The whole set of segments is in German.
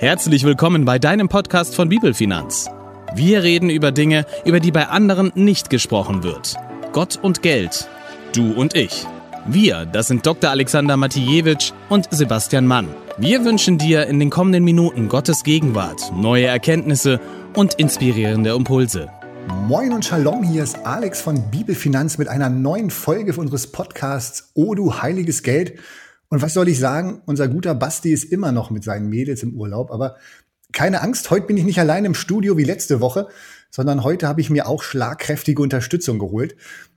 Herzlich willkommen bei deinem Podcast von Bibelfinanz. Wir reden über Dinge, über die bei anderen nicht gesprochen wird. Gott und Geld. Du und ich. Wir, das sind Dr. Alexander Matijewitsch und Sebastian Mann. Wir wünschen dir in den kommenden Minuten Gottes Gegenwart, neue Erkenntnisse und inspirierende Impulse. Moin und Shalom, hier ist Alex von Bibelfinanz mit einer neuen Folge unseres Podcasts O du heiliges Geld. Und was soll ich sagen? Unser guter Basti ist immer noch mit seinen Mädels im Urlaub. Aber keine Angst, heute bin ich nicht allein im Studio wie letzte Woche, sondern heute habe ich mir auch schlagkräftige Unterstützung geholt.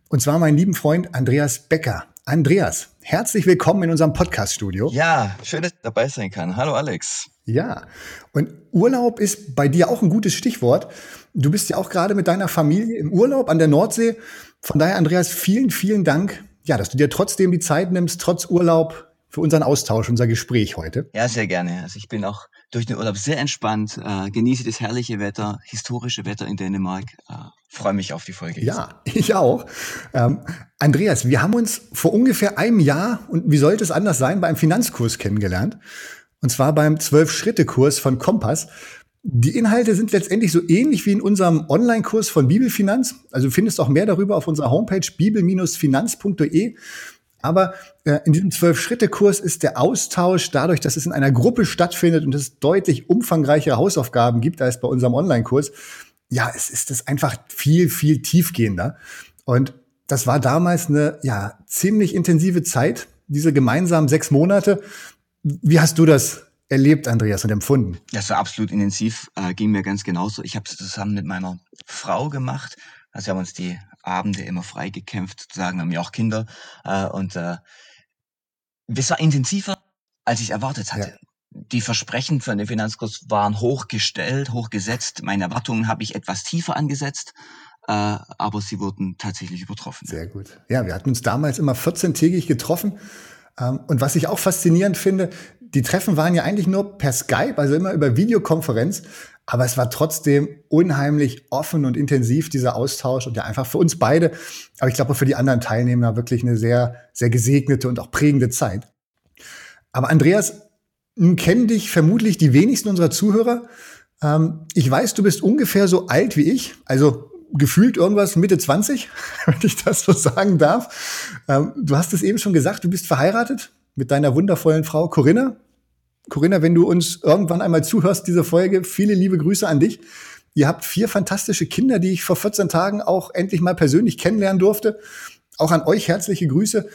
Und zwar meinen lieben Freund Andreas Becker. Andreas, herzlich willkommen in unserem Podcast-Studio. Ja, schön, dass ich dabei sein kann. Hallo Alex. Ja, und Urlaub ist bei dir auch ein gutes Stichwort. Du bist ja auch gerade mit deiner Familie im Urlaub an der Nordsee. Von daher, Andreas, vielen, vielen Dank, ja, dass du dir trotzdem die Zeit nimmst, trotz Urlaub, für unseren Austausch, unser Gespräch heute. Ja, sehr gerne. Also ich bin auch durch den Urlaub sehr entspannt, äh, genieße das herrliche Wetter, historische Wetter in Dänemark. Äh, Freue mich auf die Folge. Ja, ich auch. Ähm, Andreas, wir haben uns vor ungefähr einem Jahr, und wie sollte es anders sein, beim Finanzkurs kennengelernt. Und zwar beim Zwölf-Schritte-Kurs von Kompass. Die Inhalte sind letztendlich so ähnlich wie in unserem Online-Kurs von Bibelfinanz. Also findest auch mehr darüber auf unserer Homepage bibel-finanz.de. Aber äh, in diesem Zwölf-Schritte-Kurs ist der Austausch dadurch, dass es in einer Gruppe stattfindet und es deutlich umfangreichere Hausaufgaben gibt als bei unserem Online-Kurs. Ja, es ist es einfach viel, viel tiefgehender. Und das war damals eine ja ziemlich intensive Zeit, diese gemeinsamen sechs Monate. Wie hast du das erlebt, Andreas, und empfunden? Das war absolut intensiv, äh, ging mir ganz genauso. Ich habe es zusammen mit meiner Frau gemacht. Also wir haben uns die Abende immer freigekämpft, sozusagen, haben ja auch Kinder. Äh, und äh, es war intensiver, als ich erwartet hatte. Ja. Die Versprechen von dem Finanzkurs waren hochgestellt, hochgesetzt. Meine Erwartungen habe ich etwas tiefer angesetzt, äh, aber sie wurden tatsächlich übertroffen. Sehr gut. Ja, wir hatten uns damals immer 14-tägig getroffen. Ähm, und was ich auch faszinierend finde, die Treffen waren ja eigentlich nur per Skype, also immer über Videokonferenz. Aber es war trotzdem unheimlich offen und intensiv, dieser Austausch und ja einfach für uns beide, aber ich glaube für die anderen Teilnehmer wirklich eine sehr, sehr gesegnete und auch prägende Zeit. Aber Andreas, nun kennen dich vermutlich die wenigsten unserer Zuhörer. Ähm, ich weiß, du bist ungefähr so alt wie ich, also gefühlt irgendwas Mitte 20, wenn ich das so sagen darf. Ähm, du hast es eben schon gesagt, du bist verheiratet mit deiner wundervollen Frau Corinna. Corinna, wenn du uns irgendwann einmal zuhörst, diese Folge, viele liebe Grüße an dich. Ihr habt vier fantastische Kinder, die ich vor 14 Tagen auch endlich mal persönlich kennenlernen durfte. Auch an euch herzliche Grüße.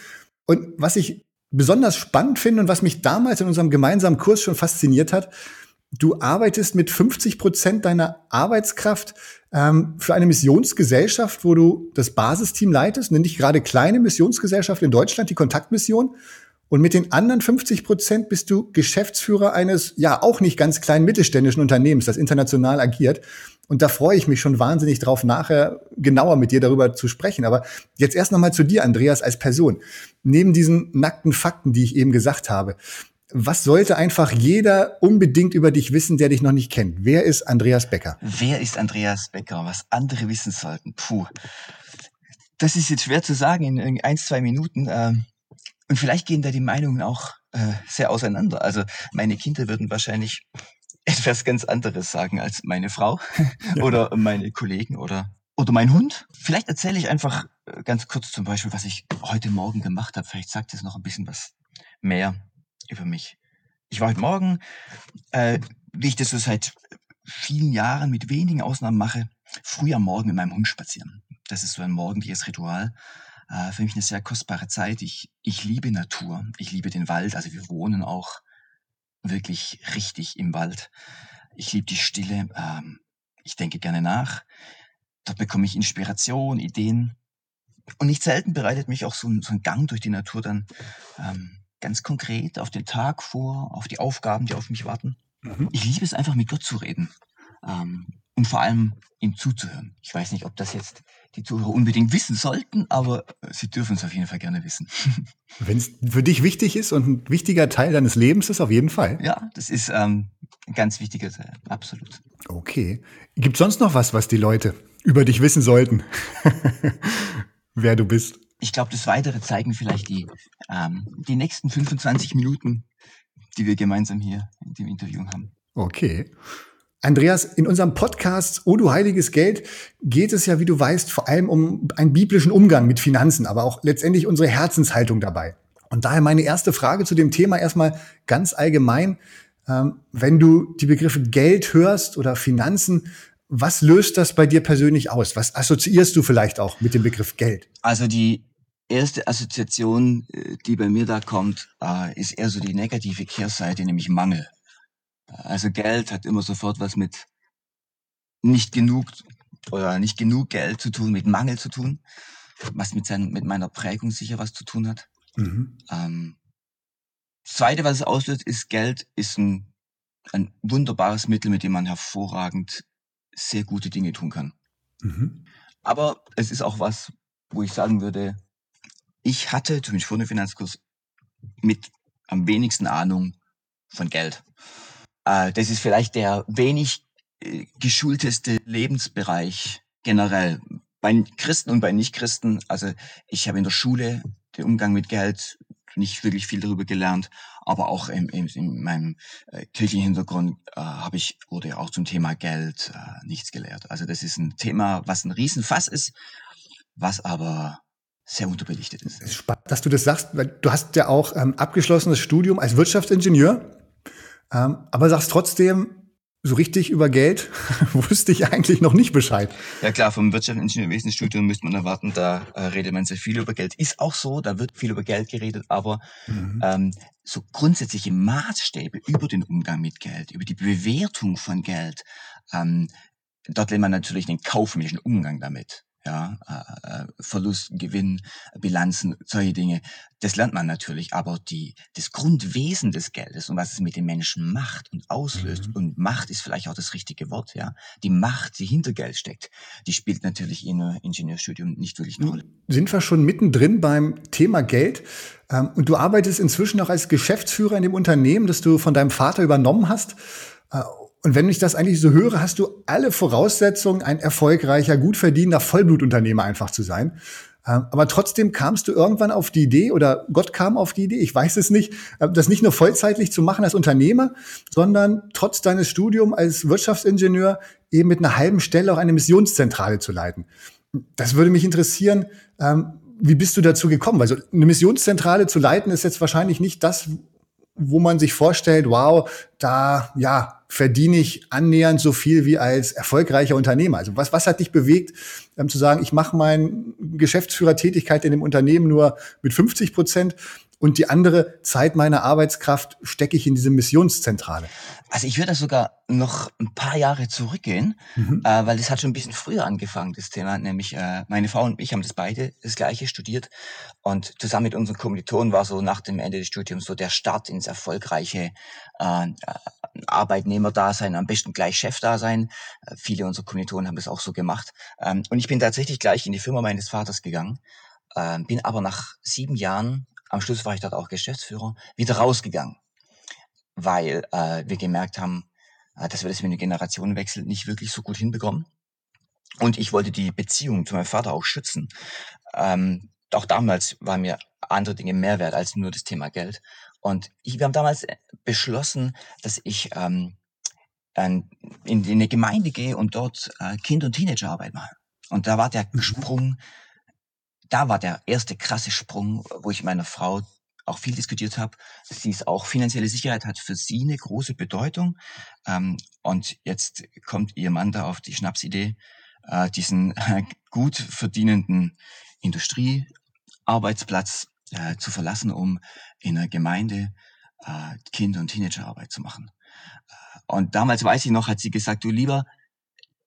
Und was ich besonders spannend finde und was mich damals in unserem gemeinsamen Kurs schon fasziniert hat, du arbeitest mit 50 Prozent deiner Arbeitskraft ähm, für eine Missionsgesellschaft, wo du das Basisteam leitest, eine nicht gerade kleine Missionsgesellschaft in Deutschland, die Kontaktmission. Und mit den anderen 50 Prozent bist du Geschäftsführer eines, ja, auch nicht ganz kleinen mittelständischen Unternehmens, das international agiert. Und da freue ich mich schon wahnsinnig drauf, nachher genauer mit dir darüber zu sprechen. Aber jetzt erst nochmal zu dir, Andreas, als Person. Neben diesen nackten Fakten, die ich eben gesagt habe, was sollte einfach jeder unbedingt über dich wissen, der dich noch nicht kennt? Wer ist Andreas Becker? Wer ist Andreas Becker? Was andere wissen sollten? Puh. Das ist jetzt schwer zu sagen in ein, zwei Minuten. Ähm, und vielleicht gehen da die Meinungen auch äh, sehr auseinander. Also meine Kinder würden wahrscheinlich etwas ganz anderes sagen als meine Frau ja. oder meine Kollegen oder oder mein Hund. Vielleicht erzähle ich einfach äh, ganz kurz zum Beispiel, was ich heute Morgen gemacht habe. Vielleicht sagt es noch ein bisschen was mehr über mich. Ich war heute Morgen, äh, wie ich das so seit vielen Jahren mit wenigen Ausnahmen mache, früh am Morgen mit meinem Hund spazieren. Das ist so ein morgendliches Ritual äh, für mich eine sehr kostbare Zeit. Ich, ich liebe Natur, ich liebe den Wald, also wir wohnen auch wirklich richtig im Wald. Ich liebe die Stille, ähm, ich denke gerne nach. Dort bekomme ich Inspiration, Ideen. Und nicht selten bereitet mich auch so ein, so ein Gang durch die Natur dann ähm, ganz konkret auf den Tag vor, auf die Aufgaben, die auf mich warten. Mhm. Ich liebe es einfach mit Gott zu reden. Ähm, und vor allem ihm zuzuhören. Ich weiß nicht, ob das jetzt die Zuhörer unbedingt wissen sollten, aber sie dürfen es auf jeden Fall gerne wissen. Wenn es für dich wichtig ist und ein wichtiger Teil deines Lebens ist, auf jeden Fall. Ja, das ist ähm, ein ganz wichtiger Teil, absolut. Okay. Gibt sonst noch was, was die Leute über dich wissen sollten? Wer du bist? Ich glaube, das Weitere zeigen vielleicht die, ähm, die nächsten 25 Minuten, die wir gemeinsam hier in dem Interview haben. Okay. Andreas, in unserem Podcast O du heiliges Geld geht es ja, wie du weißt, vor allem um einen biblischen Umgang mit Finanzen, aber auch letztendlich unsere Herzenshaltung dabei. Und daher meine erste Frage zu dem Thema erstmal ganz allgemein. Ähm, wenn du die Begriffe Geld hörst oder Finanzen, was löst das bei dir persönlich aus? Was assoziierst du vielleicht auch mit dem Begriff Geld? Also die erste Assoziation, äh, die bei mir da kommt, äh, ist eher so die negative Kehrseite, nämlich Mangel. Also Geld hat immer sofort was mit nicht genug oder nicht genug Geld zu tun, mit Mangel zu tun, was mit, sein, mit meiner Prägung sicher was zu tun hat. Mhm. Ähm, das Zweite, was es auslöst, ist Geld ist ein, ein wunderbares Mittel, mit dem man hervorragend sehr gute Dinge tun kann. Mhm. Aber es ist auch was, wo ich sagen würde, ich hatte, zumindest vor dem Finanzkurs, mit am wenigsten Ahnung von Geld. Äh, das ist vielleicht der wenig äh, geschulteste Lebensbereich generell. Bei Christen und bei Nichtchristen, also ich habe in der Schule den Umgang mit Geld nicht wirklich viel darüber gelernt, aber auch im, im, in meinem äh, kirchlichen Hintergrund äh, habe ich wurde auch zum Thema Geld äh, nichts gelehrt. Also das ist ein Thema, was ein Riesenfass ist, was aber sehr unterbelichtet ist. ist spannend, dass du das sagst, weil du hast ja auch ähm, abgeschlossenes Studium als Wirtschaftsingenieur, ähm, aber sagst trotzdem, so richtig über Geld wusste ich eigentlich noch nicht Bescheid. Ja klar, vom Wirtschaftsingenieurwesenstudium müsste man erwarten, da äh, redet man sehr viel über Geld. Ist auch so, da wird viel über Geld geredet, aber mhm. ähm, so grundsätzliche Maßstäbe über den Umgang mit Geld, über die Bewertung von Geld, ähm, dort lernt man natürlich den kaufmännischen Umgang damit ja, äh, äh, Verlust, Gewinn, Bilanzen, solche Dinge. Das lernt man natürlich, aber die, das Grundwesen des Geldes und was es mit den Menschen macht und auslöst, mhm. und Macht ist vielleicht auch das richtige Wort, ja, die Macht, die hinter Geld steckt, die spielt natürlich in einem Ingenieurstudium nicht wirklich eine Rolle. Sind wir schon mittendrin beim Thema Geld? Ähm, und du arbeitest inzwischen auch als Geschäftsführer in dem Unternehmen, das du von deinem Vater übernommen hast. Äh, und wenn ich das eigentlich so höre, hast du alle Voraussetzungen, ein erfolgreicher, gut verdienender Vollblutunternehmer einfach zu sein. Ähm, aber trotzdem kamst du irgendwann auf die Idee oder Gott kam auf die Idee, ich weiß es nicht, äh, das nicht nur vollzeitlich zu machen als Unternehmer, sondern trotz deines Studiums als Wirtschaftsingenieur eben mit einer halben Stelle auch eine Missionszentrale zu leiten. Das würde mich interessieren, ähm, wie bist du dazu gekommen? Also eine Missionszentrale zu leiten ist jetzt wahrscheinlich nicht das, wo man sich vorstellt, wow, da ja verdiene ich annähernd so viel wie als erfolgreicher Unternehmer. Also was, was hat dich bewegt, ähm, zu sagen, ich mache meine Geschäftsführertätigkeit in dem Unternehmen nur mit 50 Prozent und die andere Zeit meiner Arbeitskraft stecke ich in diese Missionszentrale. Also ich würde sogar noch ein paar Jahre zurückgehen, mhm. äh, weil das hat schon ein bisschen früher angefangen, das Thema. Nämlich äh, meine Frau und ich haben das beide das gleiche studiert und zusammen mit unseren Kommilitonen war so nach dem Ende des Studiums so der Start ins erfolgreiche äh, äh Arbeitnehmerdasein, am besten gleich Chefdasein. Äh, viele unserer Kommilitonen haben das auch so gemacht. Ähm, und ich bin tatsächlich gleich in die Firma meines Vaters gegangen, äh, bin aber nach sieben Jahren am Schluss war ich dort auch Geschäftsführer, wieder rausgegangen, weil äh, wir gemerkt haben, äh, dass wir das mit einem Generationenwechsel nicht wirklich so gut hinbekommen. Und ich wollte die Beziehung zu meinem Vater auch schützen. Ähm, auch damals waren mir andere Dinge mehr wert als nur das Thema Geld. Und ich, wir haben damals beschlossen, dass ich ähm, in, in eine Gemeinde gehe und dort äh, Kind- und Teenagerarbeit mache. Und da war der mhm. Sprung da war der erste krasse Sprung, wo ich meiner Frau auch viel diskutiert habe. Sie ist auch finanzielle Sicherheit hat für sie eine große Bedeutung. Ähm, und jetzt kommt ihr Mann da auf die Schnapsidee, äh, diesen äh, gut verdienenden Industriearbeitsplatz äh, zu verlassen, um in einer Gemeinde äh, Kinder- und Teenagerarbeit zu machen. Äh, und damals weiß ich noch, hat sie gesagt, du lieber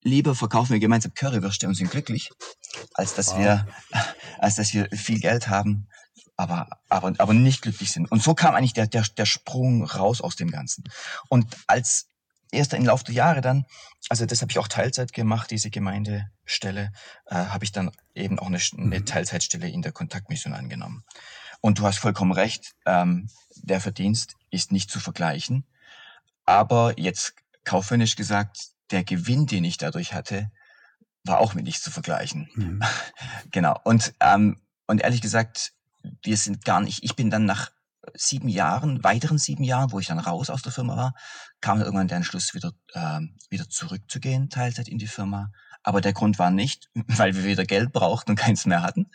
lieber verkaufen wir gemeinsam Currywürste und sind glücklich, als dass wow. wir, als dass wir viel Geld haben, aber, aber, aber nicht glücklich sind. Und so kam eigentlich der, der, der Sprung raus aus dem Ganzen. Und als erster im Laufe der Jahre dann, also das habe ich auch Teilzeit gemacht, diese Gemeindestelle, äh, habe ich dann eben auch eine, eine mhm. Teilzeitstelle in der Kontaktmission angenommen. Und du hast vollkommen recht, ähm, der Verdienst ist nicht zu vergleichen. Aber jetzt kaufmännisch gesagt, der Gewinn, den ich dadurch hatte, war auch mit nichts zu vergleichen. Mhm. genau. Und, ähm, und ehrlich gesagt, wir sind gar nicht, ich bin dann nach sieben Jahren, weiteren sieben Jahren, wo ich dann raus aus der Firma war, kam irgendwann der Entschluss, wieder, äh, wieder zurückzugehen, Teilzeit in die Firma. Aber der Grund war nicht, weil wir wieder Geld brauchten und keins mehr hatten,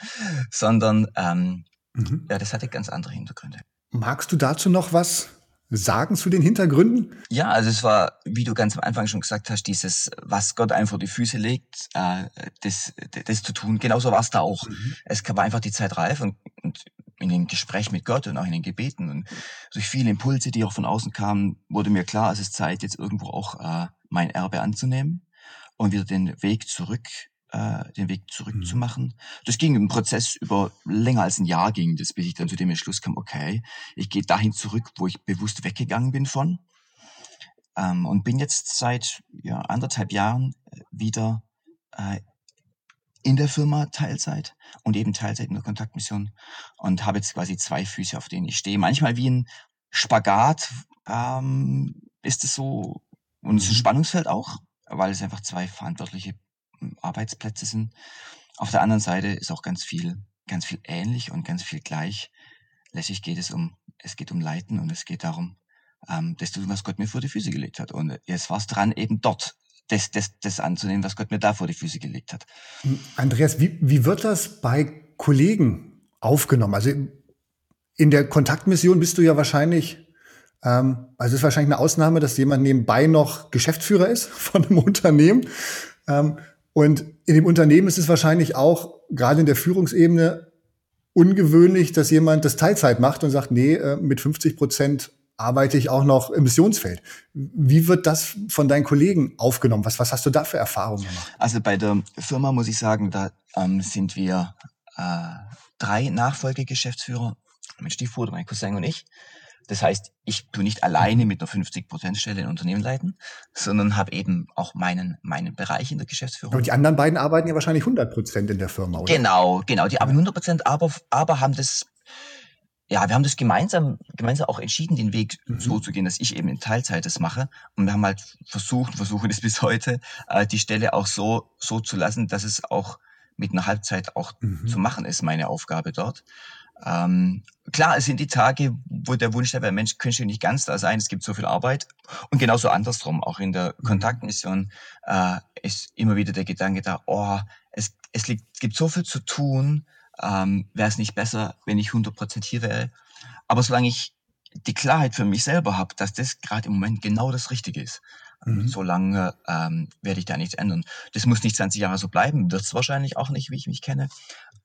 sondern ähm, mhm. ja, das hatte ganz andere Hintergründe. Magst du dazu noch was sagen zu den Hintergründen? Ja, also es war, wie du ganz am Anfang schon gesagt hast, dieses, was Gott einem vor die Füße legt, äh, das, das zu tun. Genauso war es da auch. Mhm. Es war einfach die Zeit reif und, und in den Gesprächen mit Gott und auch in den Gebeten und durch viele Impulse, die auch von außen kamen, wurde mir klar, es ist Zeit, jetzt irgendwo auch äh, mein Erbe anzunehmen und wieder den Weg zurück äh, den Weg zurückzumachen. Mhm. Das ging im Prozess über länger als ein Jahr ging das, bis ich dann zu dem Entschluss kam, okay, ich gehe dahin zurück, wo ich bewusst weggegangen bin von ähm, und bin jetzt seit ja, anderthalb Jahren wieder äh, in der Firma Teilzeit und eben Teilzeit in der Kontaktmission und habe jetzt quasi zwei Füße, auf denen ich stehe. Manchmal wie ein Spagat ähm, ist es so und es ist ein mhm. Spannungsfeld auch, weil es einfach zwei verantwortliche Arbeitsplätze sind. Auf der anderen Seite ist auch ganz viel, ganz viel ähnlich und ganz viel gleich. Letztlich geht es um, es geht um Leiten und es geht darum, ähm, das zu tun, was Gott mir vor die Füße gelegt hat. Und jetzt war es dran, eben dort das, das, das anzunehmen, was Gott mir da vor die Füße gelegt hat. Andreas, wie, wie wird das bei Kollegen aufgenommen? Also in der Kontaktmission bist du ja wahrscheinlich, ähm, also es ist wahrscheinlich eine Ausnahme, dass jemand nebenbei noch Geschäftsführer ist von einem Unternehmen. Und in dem Unternehmen ist es wahrscheinlich auch, gerade in der Führungsebene, ungewöhnlich, dass jemand das Teilzeit macht und sagt, nee, äh, mit 50 Prozent arbeite ich auch noch im Missionsfeld. Wie wird das von deinen Kollegen aufgenommen? Was, was hast du da für Erfahrungen gemacht? Also bei der Firma muss ich sagen, da ähm, sind wir äh, drei Nachfolgegeschäftsführer, mein Stiefbruder, mein Cousin und ich. Das heißt, ich tue nicht alleine mit einer 50%-Stelle ein Unternehmen leiten, sondern habe eben auch meinen, meinen Bereich in der Geschäftsführung. Aber die anderen beiden arbeiten ja wahrscheinlich 100% in der Firma, oder? Genau, genau. Die arbeiten 100%, aber, aber haben das, ja, wir haben das gemeinsam, gemeinsam auch entschieden, den Weg mhm. so zu gehen, dass ich eben in Teilzeit das mache. Und wir haben halt versucht, versuchen das bis heute, äh, die Stelle auch so, so zu lassen, dass es auch mit einer Halbzeit auch mhm. zu machen ist, meine Aufgabe dort. Ähm, klar, es sind die Tage, wo der Wunsch der Mensch könnte nicht ganz da sein, es gibt so viel Arbeit. Und genauso andersrum, auch in der mhm. Kontaktmission äh, ist immer wieder der Gedanke da, oh, es, es, liegt, es gibt so viel zu tun, ähm, wäre es nicht besser, wenn ich 100% hier wäre. Aber solange ich die Klarheit für mich selber habe, dass das gerade im Moment genau das Richtige ist, Mhm. Solange ähm, werde ich da nichts ändern. Das muss nicht 20 Jahre so bleiben, wird es wahrscheinlich auch nicht, wie ich mich kenne.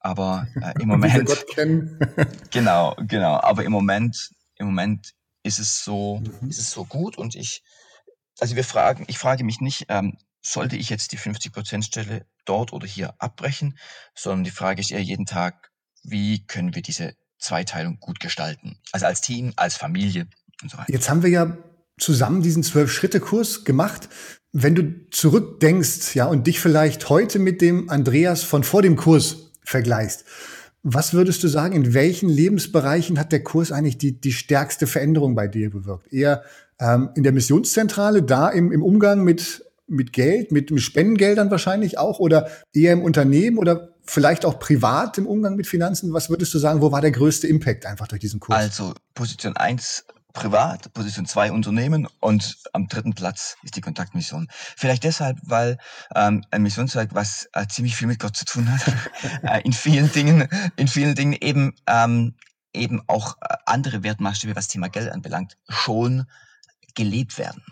Aber äh, im Moment. Gott kennen. genau, genau. Aber im Moment, im Moment ist es so, mhm. ist es so gut und ich, also wir fragen, ich frage mich nicht, ähm, sollte ich jetzt die 50%-Stelle dort oder hier abbrechen, sondern die Frage ist eher jeden Tag, wie können wir diese Zweiteilung gut gestalten? Also als Team, als Familie und so weiter. Jetzt haben wir ja zusammen diesen Zwölf-Schritte-Kurs gemacht. Wenn du zurückdenkst, ja, und dich vielleicht heute mit dem Andreas von vor dem Kurs vergleichst, was würdest du sagen, in welchen Lebensbereichen hat der Kurs eigentlich die, die stärkste Veränderung bei dir bewirkt? Eher ähm, in der Missionszentrale, da im, im Umgang mit, mit Geld, mit, mit Spendengeldern wahrscheinlich auch, oder eher im Unternehmen oder vielleicht auch privat im Umgang mit Finanzen? Was würdest du sagen, wo war der größte Impact einfach durch diesen Kurs? Also Position eins privat, Position 2 Unternehmen und am dritten Platz ist die Kontaktmission. Vielleicht deshalb, weil ähm, ein Missionswerk, was äh, ziemlich viel mit Gott zu tun hat, äh, in vielen Dingen, in vielen Dingen eben ähm, eben auch äh, andere Wertmaßstäbe, was Thema Geld anbelangt, schon gelebt werden.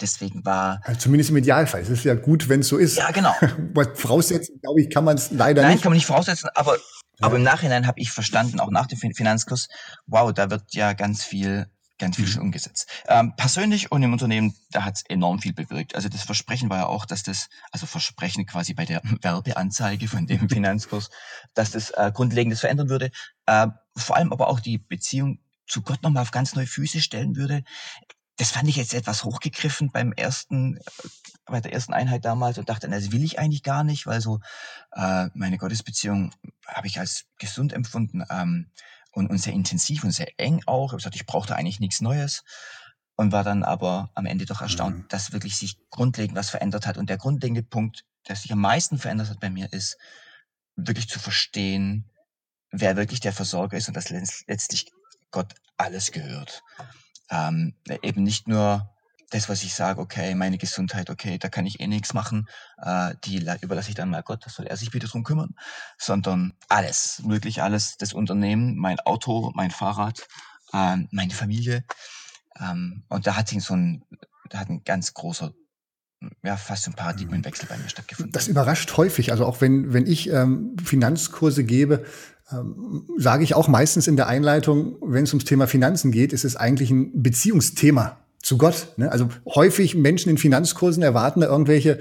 Deswegen war. Also zumindest im Idealfall. Es ist ja gut, wenn es so ist. Ja, genau. voraussetzen, glaube ich, kann man es leider Nein, nicht. Nein, kann man nicht voraussetzen, aber, ja. aber im Nachhinein habe ich verstanden, auch nach dem Finanzkurs, wow, da wird ja ganz viel ganz viel schon mhm. umgesetzt. Ähm, persönlich und im Unternehmen, da hat es enorm viel bewirkt. Also das Versprechen war ja auch, dass das, also Versprechen quasi bei der Werbeanzeige von dem Finanzkurs, dass das äh, Grundlegendes verändern würde. Äh, vor allem aber auch die Beziehung zu Gott nochmal auf ganz neue Füße stellen würde. Das fand ich jetzt etwas hochgegriffen beim ersten, äh, bei der ersten Einheit damals und dachte, das will ich eigentlich gar nicht, weil so äh, meine Gottesbeziehung habe ich als gesund empfunden. Ähm, und, und sehr intensiv und sehr eng auch. Ich habe gesagt, ich brauchte eigentlich nichts Neues und war dann aber am Ende doch erstaunt, mhm. dass wirklich sich grundlegend was verändert hat. Und der grundlegende Punkt, der sich am meisten verändert hat bei mir, ist wirklich zu verstehen, wer wirklich der Versorger ist und dass letztlich Gott alles gehört. Ähm, eben nicht nur das, was ich sage, okay, meine Gesundheit, okay, da kann ich eh nichts machen, äh, die überlasse ich dann mal Gott, das soll er sich wieder drum kümmern, sondern alles, wirklich alles, das Unternehmen, mein Auto, mein Fahrrad, äh, meine Familie. Ähm, und da hat sich so ein, da hat ein ganz großer ja, fast ein Paradigmenwechsel bei mir stattgefunden. Das überrascht häufig. Also auch wenn, wenn ich ähm, Finanzkurse gebe, ähm, sage ich auch meistens in der Einleitung, wenn es ums Thema Finanzen geht, ist es eigentlich ein Beziehungsthema zu Gott. Ne? Also häufig Menschen in Finanzkursen erwarten da irgendwelche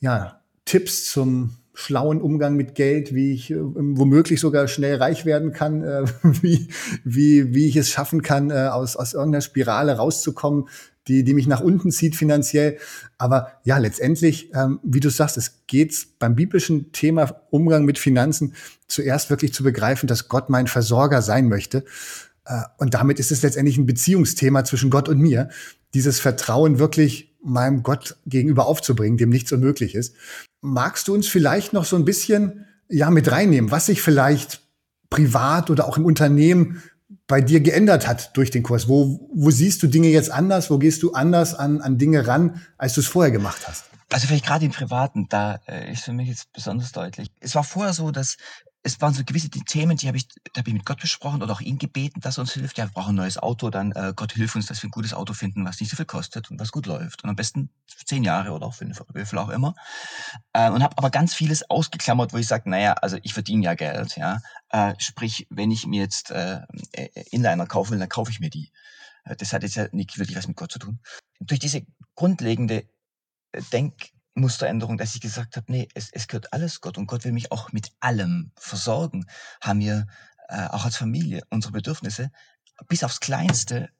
ja, Tipps zum schlauen Umgang mit Geld, wie ich äh, womöglich sogar schnell reich werden kann, äh, wie, wie, wie ich es schaffen kann, äh, aus, aus irgendeiner Spirale rauszukommen, die, die mich nach unten zieht finanziell. Aber ja, letztendlich, ähm, wie du sagst, es geht beim biblischen Thema Umgang mit Finanzen zuerst wirklich zu begreifen, dass Gott mein Versorger sein möchte. Äh, und damit ist es letztendlich ein Beziehungsthema zwischen Gott und mir, dieses Vertrauen wirklich meinem Gott gegenüber aufzubringen, dem nichts unmöglich ist. Magst du uns vielleicht noch so ein bisschen ja mit reinnehmen, was sich vielleicht privat oder auch im Unternehmen bei dir geändert hat durch den Kurs? Wo, wo siehst du Dinge jetzt anders? Wo gehst du anders an, an Dinge ran, als du es vorher gemacht hast? Also vielleicht gerade im Privaten, da äh, ist für mich jetzt besonders deutlich. Es war vorher so, dass es waren so gewisse Themen, die habe ich, da habe ich mit Gott besprochen oder auch ihn gebeten, dass er uns hilft. Ja, wir brauchen ein neues Auto, dann äh, Gott hilf uns, dass wir ein gutes Auto finden, was nicht so viel kostet und was gut läuft. Und am besten zehn Jahre oder auch fünf, wie viel auch immer. Äh, und habe aber ganz vieles ausgeklammert, wo ich sage, naja, also ich verdiene ja Geld, ja. Äh, sprich, wenn ich mir jetzt äh, äh, Inliner kaufen will, dann kaufe ich mir die. Äh, das hat jetzt ja nicht wirklich was mit Gott zu tun. Durch diese grundlegende äh, Denk Musteränderung, dass ich gesagt habe, nee, es, es gehört alles Gott und Gott will mich auch mit allem versorgen, haben wir äh, auch als Familie unsere Bedürfnisse bis aufs Kleinste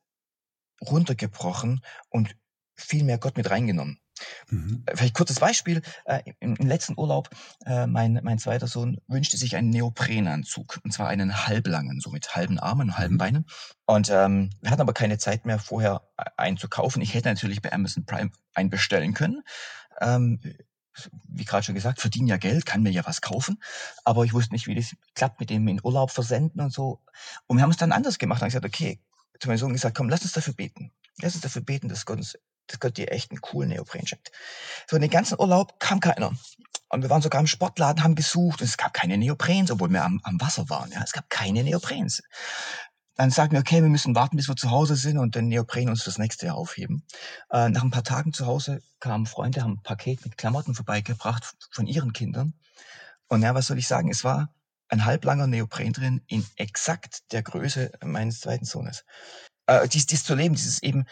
runtergebrochen und viel mehr Gott mit reingenommen. Mhm. Äh, vielleicht kurzes Beispiel. Äh, im, Im letzten Urlaub, äh, mein, mein zweiter Sohn wünschte sich einen Neoprenanzug. Und zwar einen halblangen, so mit halben Armen und halben mhm. Beinen. Und ähm, wir hatten aber keine Zeit mehr, vorher äh, einen zu kaufen. Ich hätte natürlich bei Amazon Prime einen bestellen können. Ähm, wie gerade schon gesagt, verdiene ja Geld, kann mir ja was kaufen, aber ich wusste nicht, wie das klappt mit dem in Urlaub versenden und so. Und wir haben es dann anders gemacht und gesagt, okay, zu meinem Sohn gesagt, komm, lass uns dafür beten. Lass uns dafür beten, dass Gott uns, dass Gott dir echt einen coolen Neopren schenkt. So, in den ganzen Urlaub kam keiner. Und wir waren sogar im Sportladen, haben gesucht und es gab keine Neoprens, obwohl wir am, am Wasser waren. Ja, es gab keine Neoprens. Dann sagen wir, okay, wir müssen warten, bis wir zu Hause sind und den Neopren uns das nächste Jahr aufheben. Äh, nach ein paar Tagen zu Hause kamen Freunde, haben ein Paket mit Klamotten vorbeigebracht von ihren Kindern. Und ja, was soll ich sagen? Es war ein halblanger Neopren drin in exakt der Größe meines zweiten Sohnes. Äh, dies, dies zu leben, dieses eben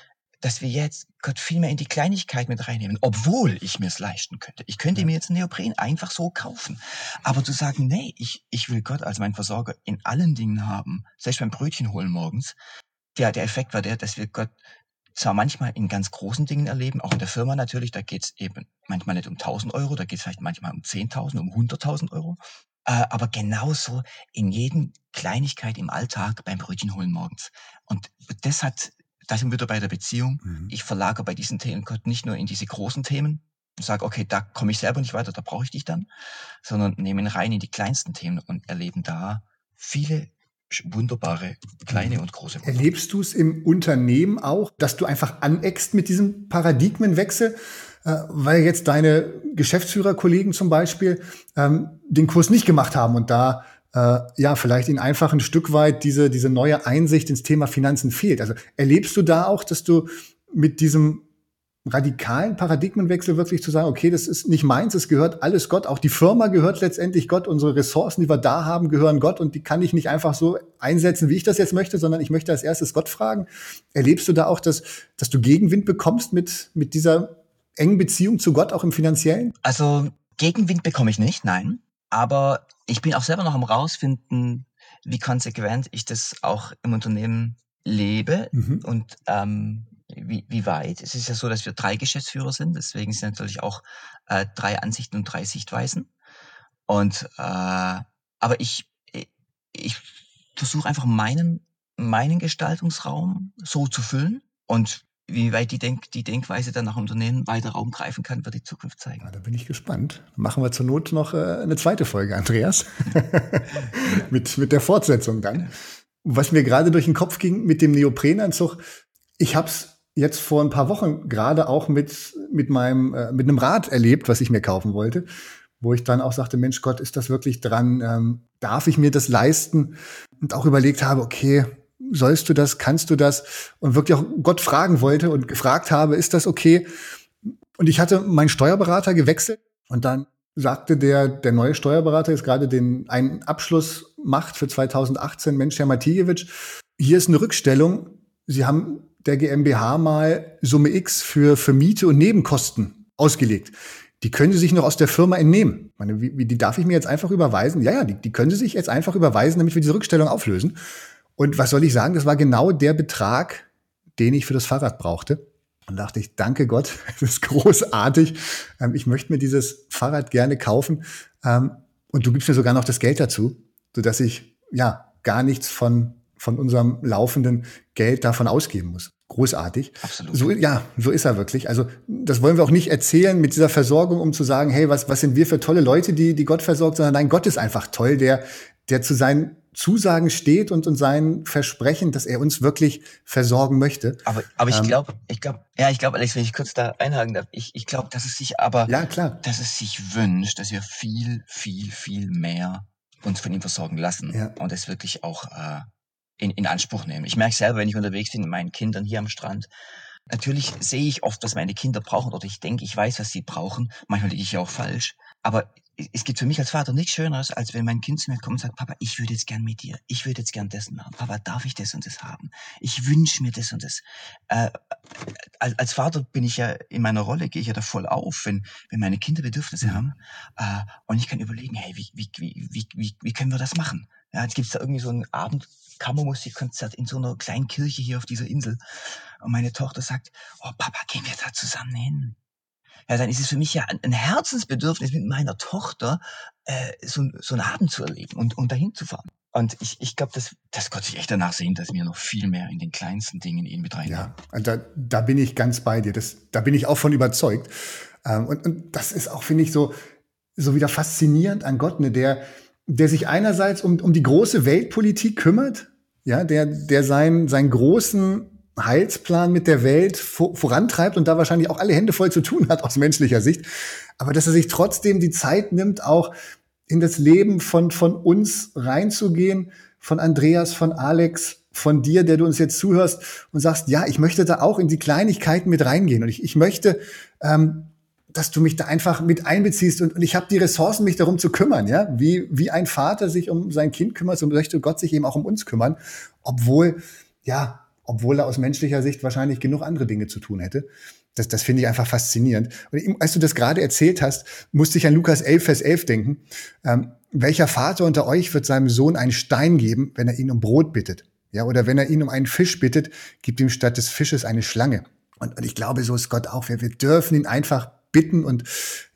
dass wir jetzt Gott viel mehr in die Kleinigkeit mit reinnehmen, obwohl ich mir es leisten könnte. Ich könnte mir jetzt einen Neopren einfach so kaufen. Aber zu sagen, nee, ich, ich will Gott als mein Versorger in allen Dingen haben, selbst beim Brötchen holen morgens, der, der Effekt war der, dass wir Gott zwar manchmal in ganz großen Dingen erleben, auch in der Firma natürlich, da geht's eben manchmal nicht um 1000 Euro, da geht's vielleicht manchmal um 10.000, um 100.000 Euro, äh, aber genauso in jeden Kleinigkeit im Alltag beim Brötchen holen morgens. Und das hat da sind wir wieder bei der Beziehung. Mhm. Ich verlagere bei diesen Themen Gott nicht nur in diese großen Themen und sage, okay, da komme ich selber nicht weiter, da brauche ich dich dann, sondern nehme ihn rein in die kleinsten Themen und erleben da viele wunderbare kleine und große Wunder. Erlebst du es im Unternehmen auch, dass du einfach aneckst mit diesem Paradigmenwechsel? Äh, weil jetzt deine Geschäftsführerkollegen zum Beispiel ähm, den Kurs nicht gemacht haben und da äh, ja, vielleicht ihnen einfach ein Stück weit diese, diese neue Einsicht ins Thema Finanzen fehlt. Also erlebst du da auch, dass du mit diesem radikalen Paradigmenwechsel wirklich zu sagen, okay, das ist nicht meins, es gehört alles Gott, auch die Firma gehört letztendlich Gott, unsere Ressourcen, die wir da haben, gehören Gott und die kann ich nicht einfach so einsetzen, wie ich das jetzt möchte, sondern ich möchte als erstes Gott fragen. Erlebst du da auch, dass, dass du Gegenwind bekommst mit, mit dieser engen Beziehung zu Gott, auch im finanziellen? Also Gegenwind bekomme ich nicht, nein. Aber ich bin auch selber noch am rausfinden, wie konsequent ich das auch im Unternehmen lebe mhm. und ähm, wie, wie weit. Es ist ja so, dass wir drei Geschäftsführer sind, deswegen sind natürlich auch äh, drei Ansichten und drei Sichtweisen. Und äh, aber ich, ich versuche einfach meinen, meinen Gestaltungsraum so zu füllen und wie weit die, Denk die Denkweise dann nach Unternehmen weiter Raum greifen kann, wird die Zukunft zeigen. Ja, da bin ich gespannt. Machen wir zur Not noch äh, eine zweite Folge, Andreas. mit, mit der Fortsetzung dann. was mir gerade durch den Kopf ging mit dem Neoprenanzug, ich habe es jetzt vor ein paar Wochen gerade auch mit, mit meinem, äh, mit einem Rad erlebt, was ich mir kaufen wollte, wo ich dann auch sagte, Mensch Gott, ist das wirklich dran? Ähm, darf ich mir das leisten? Und auch überlegt habe, okay, sollst du das, kannst du das? Und wirklich auch Gott fragen wollte und gefragt habe, ist das okay? Und ich hatte meinen Steuerberater gewechselt und dann sagte der, der neue Steuerberater jetzt gerade den einen Abschluss macht für 2018, Mensch, Herr Matijewitsch, hier ist eine Rückstellung. Sie haben der GmbH mal Summe X für, für Miete und Nebenkosten ausgelegt. Die können Sie sich noch aus der Firma entnehmen. Ich meine, wie, die darf ich mir jetzt einfach überweisen? Ja, ja, die, die können Sie sich jetzt einfach überweisen, damit wir diese Rückstellung auflösen. Und was soll ich sagen? Das war genau der Betrag, den ich für das Fahrrad brauchte. Und dachte ich, danke Gott, das ist großartig. Ähm, ich möchte mir dieses Fahrrad gerne kaufen. Ähm, und du gibst mir sogar noch das Geld dazu, sodass ich ja gar nichts von, von unserem laufenden Geld davon ausgeben muss. Großartig. Absolut. So, ja, so ist er wirklich. Also, das wollen wir auch nicht erzählen mit dieser Versorgung, um zu sagen, hey, was, was sind wir für tolle Leute, die, die Gott versorgt, sondern nein, Gott ist einfach toll, der, der zu seinen Zusagen steht und, und sein Versprechen, dass er uns wirklich versorgen möchte. Aber, aber ich ähm, glaube, ich glaube, ja, ich glaube, Alex, wenn ich kurz da einhaken darf, ich, ich glaube, dass es sich aber, ja, klar. dass es sich wünscht, dass wir viel, viel, viel mehr uns von ihm versorgen lassen ja. und es wirklich auch äh, in, in Anspruch nehmen. Ich merke selber, wenn ich unterwegs bin mit meinen Kindern hier am Strand, Natürlich sehe ich oft, was meine Kinder brauchen oder ich denke, ich weiß, was sie brauchen. Manchmal liege ich ja auch falsch. Aber es gibt für mich als Vater nichts Schöneres, als wenn mein Kind zu mir kommt und sagt, Papa, ich würde jetzt gern mit dir, ich würde jetzt gern das machen. Papa, darf ich das und das haben? Ich wünsche mir das und das. Äh, als, als Vater bin ich ja in meiner Rolle, gehe ich ja da voll auf, wenn, wenn meine Kinder Bedürfnisse mhm. haben. Äh, und ich kann überlegen, hey, wie, wie, wie, wie, wie können wir das machen? Ja, jetzt gibt's da irgendwie so ein Abendkammermusikkonzert in so einer kleinen Kirche hier auf dieser Insel. Und meine Tochter sagt, oh Papa, gehen wir da zusammen hin? Ja, dann ist es für mich ja ein Herzensbedürfnis mit meiner Tochter, äh, so, so einen Abend zu erleben und, und dahin zu fahren. Und ich, ich glaube, dass, dass Gott sich echt danach sehnt, dass wir noch viel mehr in den kleinsten Dingen ihn mit reinnehmen. Ja, da, da bin ich ganz bei dir. Das, da bin ich auch von überzeugt. Ähm, und, und das ist auch, finde ich, so, so wieder faszinierend an Gott, ne, der, der sich einerseits um, um die große Weltpolitik kümmert, ja, der, der seinen, seinen großen Heilsplan mit der Welt vorantreibt und da wahrscheinlich auch alle Hände voll zu tun hat aus menschlicher Sicht. Aber dass er sich trotzdem die Zeit nimmt, auch in das Leben von, von uns reinzugehen, von Andreas, von Alex, von dir, der du uns jetzt zuhörst und sagst, ja, ich möchte da auch in die Kleinigkeiten mit reingehen. Und ich, ich möchte, ähm, dass du mich da einfach mit einbeziehst und, und ich habe die Ressourcen, mich darum zu kümmern, ja, wie, wie ein Vater sich um sein Kind kümmert, so möchte Gott sich eben auch um uns kümmern, obwohl, ja, obwohl er aus menschlicher Sicht wahrscheinlich genug andere Dinge zu tun hätte. Das, das finde ich einfach faszinierend. Und als du das gerade erzählt hast, musste ich an Lukas 11, Vers 11 denken. Ähm, welcher Vater unter euch wird seinem Sohn einen Stein geben, wenn er ihn um Brot bittet? Ja, oder wenn er ihn um einen Fisch bittet, gibt ihm statt des Fisches eine Schlange. Und, und ich glaube, so ist Gott auch. Wir, wir dürfen ihn einfach bitten und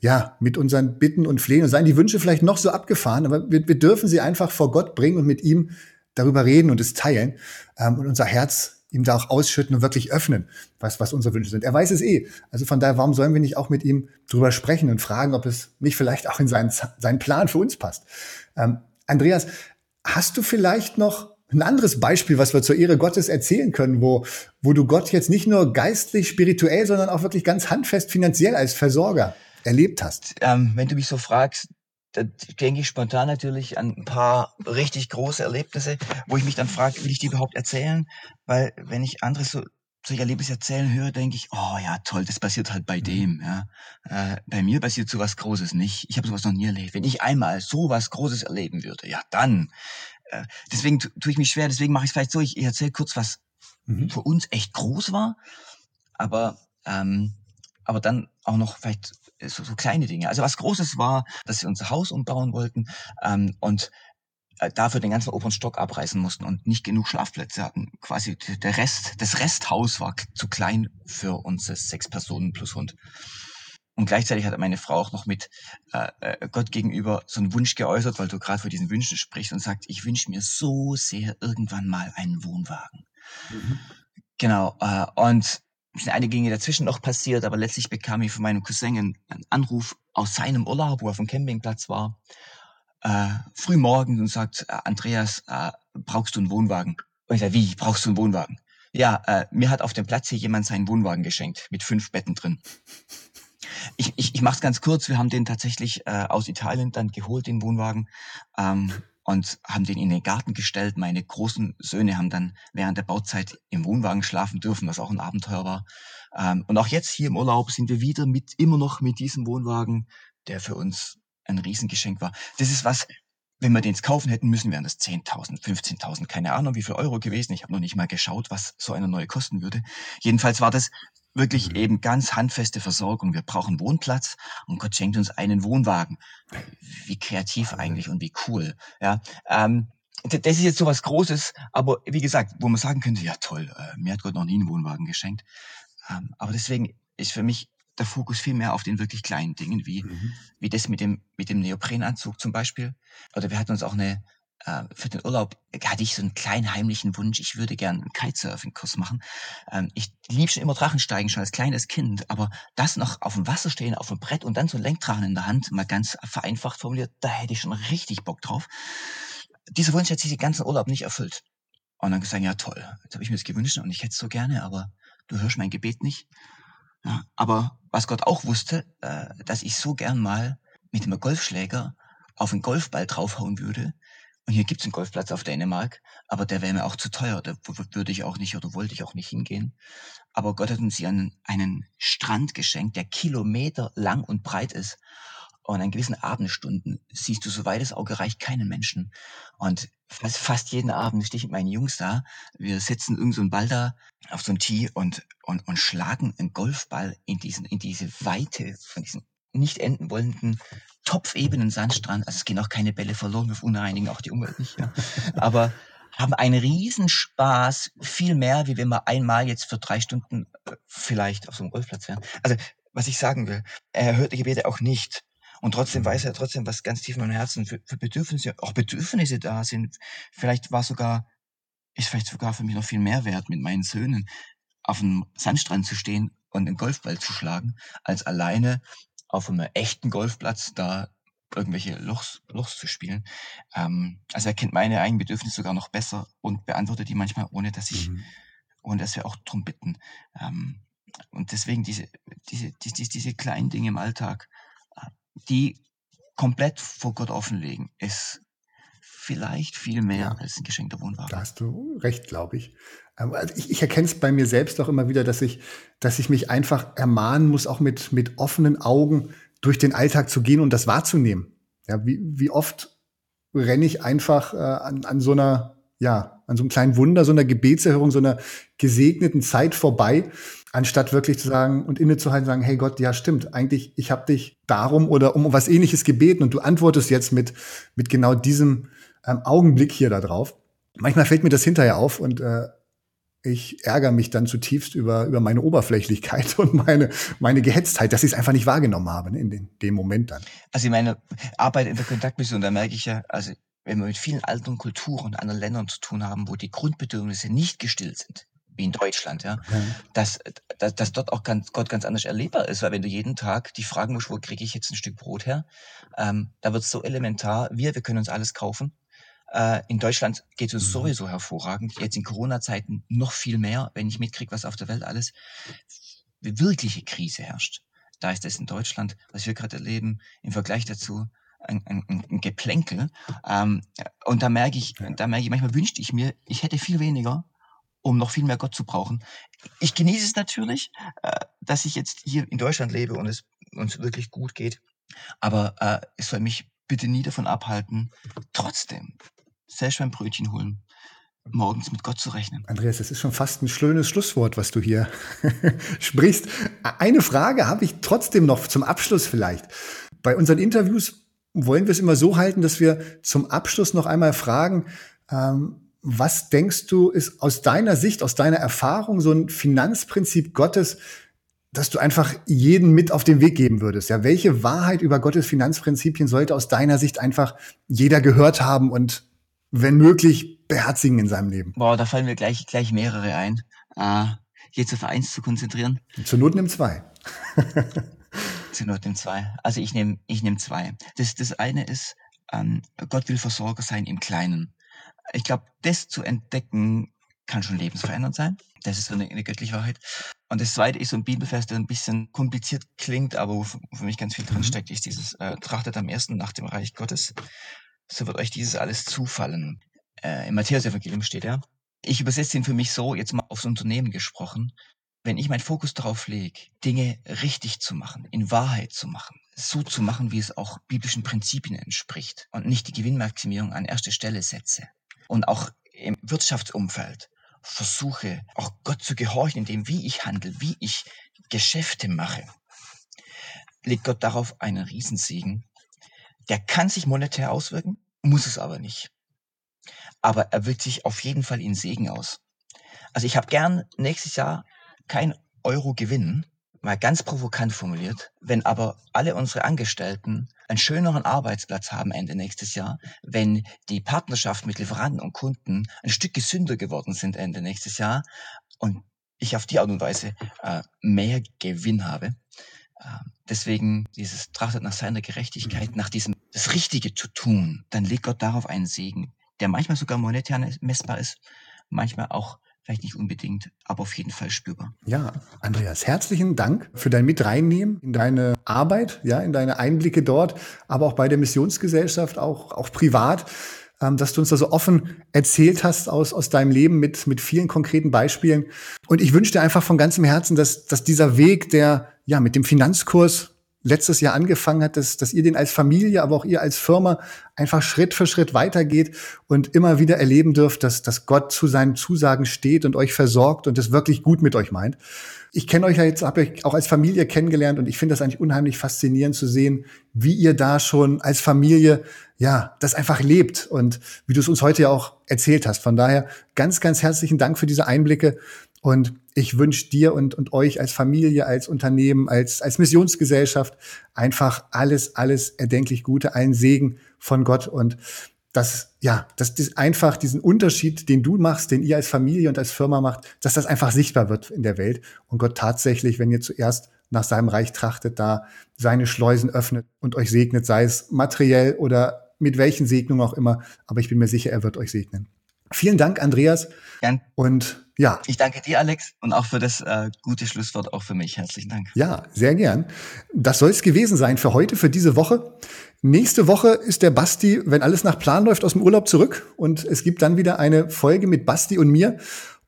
ja, mit unseren Bitten und Flehen und seien die Wünsche vielleicht noch so abgefahren, aber wir, wir dürfen sie einfach vor Gott bringen und mit ihm darüber reden und es teilen ähm, und unser Herz ihm da auch ausschütten und wirklich öffnen, was, was unsere Wünsche sind. Er weiß es eh. Also von daher, warum sollen wir nicht auch mit ihm drüber sprechen und fragen, ob es nicht vielleicht auch in seinen, seinen Plan für uns passt? Ähm, Andreas, hast du vielleicht noch ein anderes Beispiel, was wir zur Ehre Gottes erzählen können, wo, wo du Gott jetzt nicht nur geistlich, spirituell, sondern auch wirklich ganz handfest finanziell als Versorger erlebt hast? Ähm, wenn du mich so fragst, da denke ich spontan natürlich an ein paar richtig große Erlebnisse, wo ich mich dann frage, will ich die überhaupt erzählen? Weil wenn ich andere so solche Erlebnisse erzählen höre, denke ich, oh ja, toll, das passiert halt bei dem. Ja. Äh, bei mir passiert sowas Großes nicht. Ich habe sowas noch nie erlebt. Wenn ich einmal sowas Großes erleben würde, ja dann. Äh, deswegen tue ich mich schwer, deswegen mache ich es vielleicht so, ich, ich erzähle kurz, was mhm. für uns echt groß war, aber, ähm, aber dann auch noch vielleicht so, so kleine Dinge. Also was Großes war, dass wir unser Haus umbauen wollten ähm, und äh, dafür den ganzen oberen Stock abreißen mussten und nicht genug Schlafplätze hatten. Quasi der Rest, das Resthaus war zu klein für uns sechs Personen plus Hund. Und gleichzeitig hat meine Frau auch noch mit äh, äh Gott gegenüber so einen Wunsch geäußert, weil du gerade vor diesen Wünschen sprichst und sagt, ich wünsche mir so sehr irgendwann mal einen Wohnwagen. Mhm. Genau. Äh, und sind einige Dinge dazwischen noch passiert, aber letztlich bekam ich von meinem Cousin einen, Anruf aus seinem Urlaub, wo er auf dem Campingplatz war, äh, früh morgens und sagt, äh, Andreas, äh, brauchst du einen Wohnwagen? Und ich sage, wie, brauchst du einen Wohnwagen? Ja, äh, mir hat auf dem Platz hier jemand seinen Wohnwagen geschenkt mit fünf Betten drin. Ich, ich, ich mache es ganz kurz. Wir haben den tatsächlich äh, aus Italien dann geholt, den Wohnwagen, ähm, und haben den in den Garten gestellt. Meine großen Söhne haben dann während der Bauzeit im Wohnwagen schlafen dürfen, was auch ein Abenteuer war. Ähm, und auch jetzt hier im Urlaub sind wir wieder mit immer noch mit diesem Wohnwagen, der für uns ein Riesengeschenk war. Das ist was, wenn wir den jetzt kaufen hätten müssen, wären das 10.000, 15.000, keine Ahnung wie viel Euro gewesen. Ich habe noch nicht mal geschaut, was so eine neue kosten würde. Jedenfalls war das wirklich mhm. eben ganz handfeste Versorgung. Wir brauchen Wohnplatz und Gott schenkt uns einen Wohnwagen. Wie kreativ eigentlich und wie cool. Ja, ähm, das ist jetzt so was Großes, aber wie gesagt, wo man sagen könnte, ja toll, äh, mir hat Gott noch nie einen Wohnwagen geschenkt. Ähm, aber deswegen ist für mich der Fokus viel mehr auf den wirklich kleinen Dingen, wie, mhm. wie das mit dem, mit dem Neoprenanzug zum Beispiel. Oder wir hatten uns auch eine, äh, für den Urlaub hatte ich so einen kleinen heimlichen Wunsch, ich würde gerne einen Kitesurfing-Kurs machen. Ähm, ich lieb schon immer Drachensteigen, schon als kleines Kind, aber das noch auf dem Wasser stehen, auf dem Brett und dann so ein Lenkdrachen in der Hand, mal ganz vereinfacht formuliert, da hätte ich schon richtig Bock drauf. Dieser Wunsch hat sich den ganzen Urlaub nicht erfüllt. Und dann gesagt, ja toll, jetzt habe ich mir das gewünscht und ich hätte es so gerne, aber du hörst mein Gebet nicht. Ja, aber was Gott auch wusste, äh, dass ich so gern mal mit einem Golfschläger auf einen Golfball draufhauen würde. Und hier gibt's einen Golfplatz auf Dänemark, aber der wäre mir auch zu teuer. Da würde ich auch nicht oder wollte ich auch nicht hingehen. Aber Gott hat uns hier einen, einen Strand geschenkt, der Kilometer lang und breit ist. Und an gewissen Abendstunden siehst du, soweit das Auge reicht, keinen Menschen. Und fast, fast jeden Abend stehe ich mit meinen Jungs da. Wir setzen irgend so einen Ball da auf so ein Tee und, und, und schlagen einen Golfball in diesen, in diese Weite von diesen nicht enden wollenden topfebenen Sandstrand. Also es gehen auch keine Bälle verloren, wir verunreinigen auch die Umwelt nicht. Ja. Aber haben einen Riesenspaß, viel mehr, wie wenn wir einmal jetzt für drei Stunden äh, vielleicht auf so einem Golfplatz wären. Also was ich sagen will, er hört die Gebete auch nicht. Und trotzdem weiß er trotzdem, was ganz tief in meinem Herzen für, für Bedürfnisse, auch Bedürfnisse da sind. Vielleicht war sogar, ist vielleicht sogar für mich noch viel mehr wert, mit meinen Söhnen auf einem Sandstrand zu stehen und einen Golfball zu schlagen, als alleine auf einem echten Golfplatz da irgendwelche Lochs, Lochs zu spielen. Ähm, also er kennt meine eigenen Bedürfnisse sogar noch besser und beantwortet die manchmal, ohne dass ich, mhm. ohne dass wir auch drum bitten. Ähm, und deswegen diese, diese, diese, diese kleinen Dinge im Alltag, die komplett vor Gott offenlegen, ist vielleicht viel mehr ja. als ein geschenkter Wohnwagen. Da hast du recht, glaube ich. Ähm, also ich, ich erkenne es bei mir selbst auch immer wieder, dass ich, dass ich mich einfach ermahnen muss, auch mit, mit offenen Augen durch den Alltag zu gehen und das wahrzunehmen. Ja, wie, wie oft renne ich einfach äh, an, an so einer, ja, an so einem kleinen Wunder, so einer Gebetserhörung, so einer gesegneten Zeit vorbei, anstatt wirklich zu sagen und innezuhalten, sagen, hey Gott, ja stimmt, eigentlich, ich habe dich darum oder um was ähnliches gebeten und du antwortest jetzt mit, mit genau diesem ähm, Augenblick hier da drauf. Manchmal fällt mir das hinterher auf und äh, ich ärgere mich dann zutiefst über, über meine Oberflächlichkeit und meine, meine Gehetztheit, dass ich es einfach nicht wahrgenommen habe ne, in den, dem Moment dann. Also ich meine, Arbeit in der Kontaktmission, da merke ich ja, also wenn wir mit vielen alten Kulturen und anderen Ländern zu tun haben, wo die Grundbedürfnisse nicht gestillt sind, wie in Deutschland, ja, mhm. dass, dass, dass dort auch ganz, Gott ganz anders erlebbar ist, weil wenn du jeden Tag dich fragen musst, wo kriege ich jetzt ein Stück Brot her, ähm, da wird es so elementar, wir, wir können uns alles kaufen. Äh, in Deutschland geht es mhm. sowieso hervorragend, jetzt in Corona-Zeiten noch viel mehr, wenn ich mitkriege, was auf der Welt alles wirkliche Krise herrscht. Da ist es in Deutschland, was wir gerade erleben, im Vergleich dazu ein, ein, ein Geplänkel. Ähm, und da merke ich, da merke ich, manchmal wünschte ich mir, ich hätte viel weniger um noch viel mehr Gott zu brauchen. Ich genieße es natürlich, äh, dass ich jetzt hier in Deutschland lebe und es uns wirklich gut geht. Aber äh, es soll mich bitte nie davon abhalten, trotzdem selbst beim Brötchen holen, morgens mit Gott zu rechnen. Andreas, das ist schon fast ein schönes Schlusswort, was du hier sprichst. Eine Frage habe ich trotzdem noch zum Abschluss vielleicht. Bei unseren Interviews wollen wir es immer so halten, dass wir zum Abschluss noch einmal fragen, ähm, was denkst du, ist aus deiner Sicht, aus deiner Erfahrung so ein Finanzprinzip Gottes, dass du einfach jeden mit auf den Weg geben würdest? Ja, welche Wahrheit über Gottes Finanzprinzipien sollte aus deiner Sicht einfach jeder gehört haben und wenn möglich beherzigen in seinem Leben? Boah, da fallen mir gleich, gleich mehrere ein. Äh, jetzt auf eins zu konzentrieren. Zur Not nimm zwei. Zur Not nimm zwei. Also ich nehme ich nehm zwei. Das, das eine ist, ähm, Gott will Versorger sein im Kleinen. Ich glaube, das zu entdecken kann schon lebensverändernd sein. Das ist so eine, eine göttliche Wahrheit. Und das zweite ist so ein Bibelvers, der ein bisschen kompliziert klingt, aber wo für mich ganz viel drin mhm. steckt, ist dieses, äh, trachtet am ersten nach dem Reich Gottes, so wird euch dieses alles zufallen. Äh, Im Matthäus-Evangelium steht ja. Ich übersetze ihn für mich so, jetzt mal aufs Unternehmen gesprochen. Wenn ich meinen Fokus darauf lege, Dinge richtig zu machen, in Wahrheit zu machen, so zu machen, wie es auch biblischen Prinzipien entspricht und nicht die Gewinnmaximierung an erste Stelle setze und auch im Wirtschaftsumfeld versuche, auch Gott zu gehorchen, in dem, wie ich handle, wie ich Geschäfte mache, legt Gott darauf einen Riesensegen. Der kann sich monetär auswirken, muss es aber nicht. Aber er wirkt sich auf jeden Fall in Segen aus. Also ich habe gern nächstes Jahr kein Euro gewinnen, mal ganz provokant formuliert, wenn aber alle unsere Angestellten einen schöneren Arbeitsplatz haben Ende nächstes Jahr, wenn die Partnerschaft mit Lieferanten und Kunden ein Stück gesünder geworden sind Ende nächstes Jahr und ich auf die Art und Weise äh, mehr Gewinn habe. Äh, deswegen dieses trachtet nach seiner Gerechtigkeit, nach diesem das Richtige zu tun, dann legt Gott darauf einen Segen, der manchmal sogar monetär messbar ist, manchmal auch Vielleicht nicht unbedingt, aber auf jeden Fall spürbar. Ja, Andreas, herzlichen Dank für dein Mitreinnehmen in deine Arbeit, ja, in deine Einblicke dort, aber auch bei der Missionsgesellschaft, auch, auch privat, ähm, dass du uns da so offen erzählt hast aus, aus deinem Leben mit, mit vielen konkreten Beispielen. Und ich wünsche dir einfach von ganzem Herzen, dass, dass dieser Weg, der ja mit dem Finanzkurs letztes Jahr angefangen hat, dass, dass ihr den als Familie, aber auch ihr als Firma einfach Schritt für Schritt weitergeht und immer wieder erleben dürft, dass, dass Gott zu seinen Zusagen steht und euch versorgt und es wirklich gut mit euch meint. Ich kenne euch ja jetzt, habe euch auch als Familie kennengelernt und ich finde das eigentlich unheimlich faszinierend zu sehen, wie ihr da schon als Familie, ja, das einfach lebt und wie du es uns heute ja auch erzählt hast. Von daher ganz, ganz herzlichen Dank für diese Einblicke und ich wünsche dir und, und euch als Familie, als Unternehmen, als, als Missionsgesellschaft einfach alles, alles erdenklich Gute, allen Segen von Gott und dass, ja, dass das einfach diesen Unterschied, den du machst, den ihr als Familie und als Firma macht, dass das einfach sichtbar wird in der Welt und Gott tatsächlich, wenn ihr zuerst nach seinem Reich trachtet, da seine Schleusen öffnet und euch segnet, sei es materiell oder mit welchen Segnungen auch immer. Aber ich bin mir sicher, er wird euch segnen. Vielen Dank, Andreas. Gern. Und ja. Ich danke dir, Alex, und auch für das äh, gute Schlusswort auch für mich. Herzlichen Dank. Ja, sehr gern. Das soll es gewesen sein für heute, für diese Woche. Nächste Woche ist der Basti, wenn alles nach Plan läuft, aus dem Urlaub zurück. Und es gibt dann wieder eine Folge mit Basti und mir.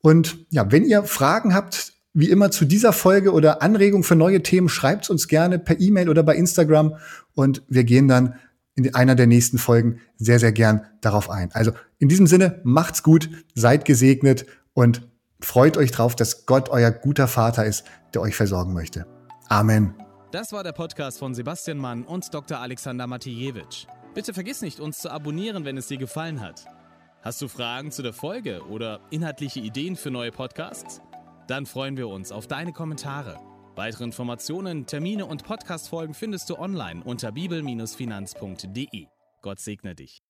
Und ja, wenn ihr Fragen habt, wie immer zu dieser Folge oder Anregungen für neue Themen, schreibt uns gerne per E-Mail oder bei Instagram. Und wir gehen dann in einer der nächsten Folgen sehr, sehr gern darauf ein. Also in diesem Sinne, macht's gut, seid gesegnet und freut euch drauf, dass Gott euer guter Vater ist, der euch versorgen möchte. Amen. Das war der Podcast von Sebastian Mann und Dr. Alexander Matijewitsch. Bitte vergiss nicht, uns zu abonnieren, wenn es dir gefallen hat. Hast du Fragen zu der Folge oder inhaltliche Ideen für neue Podcasts? Dann freuen wir uns auf deine Kommentare. Weitere Informationen, Termine und Podcastfolgen findest du online unter bibel-finanz.de. Gott segne dich.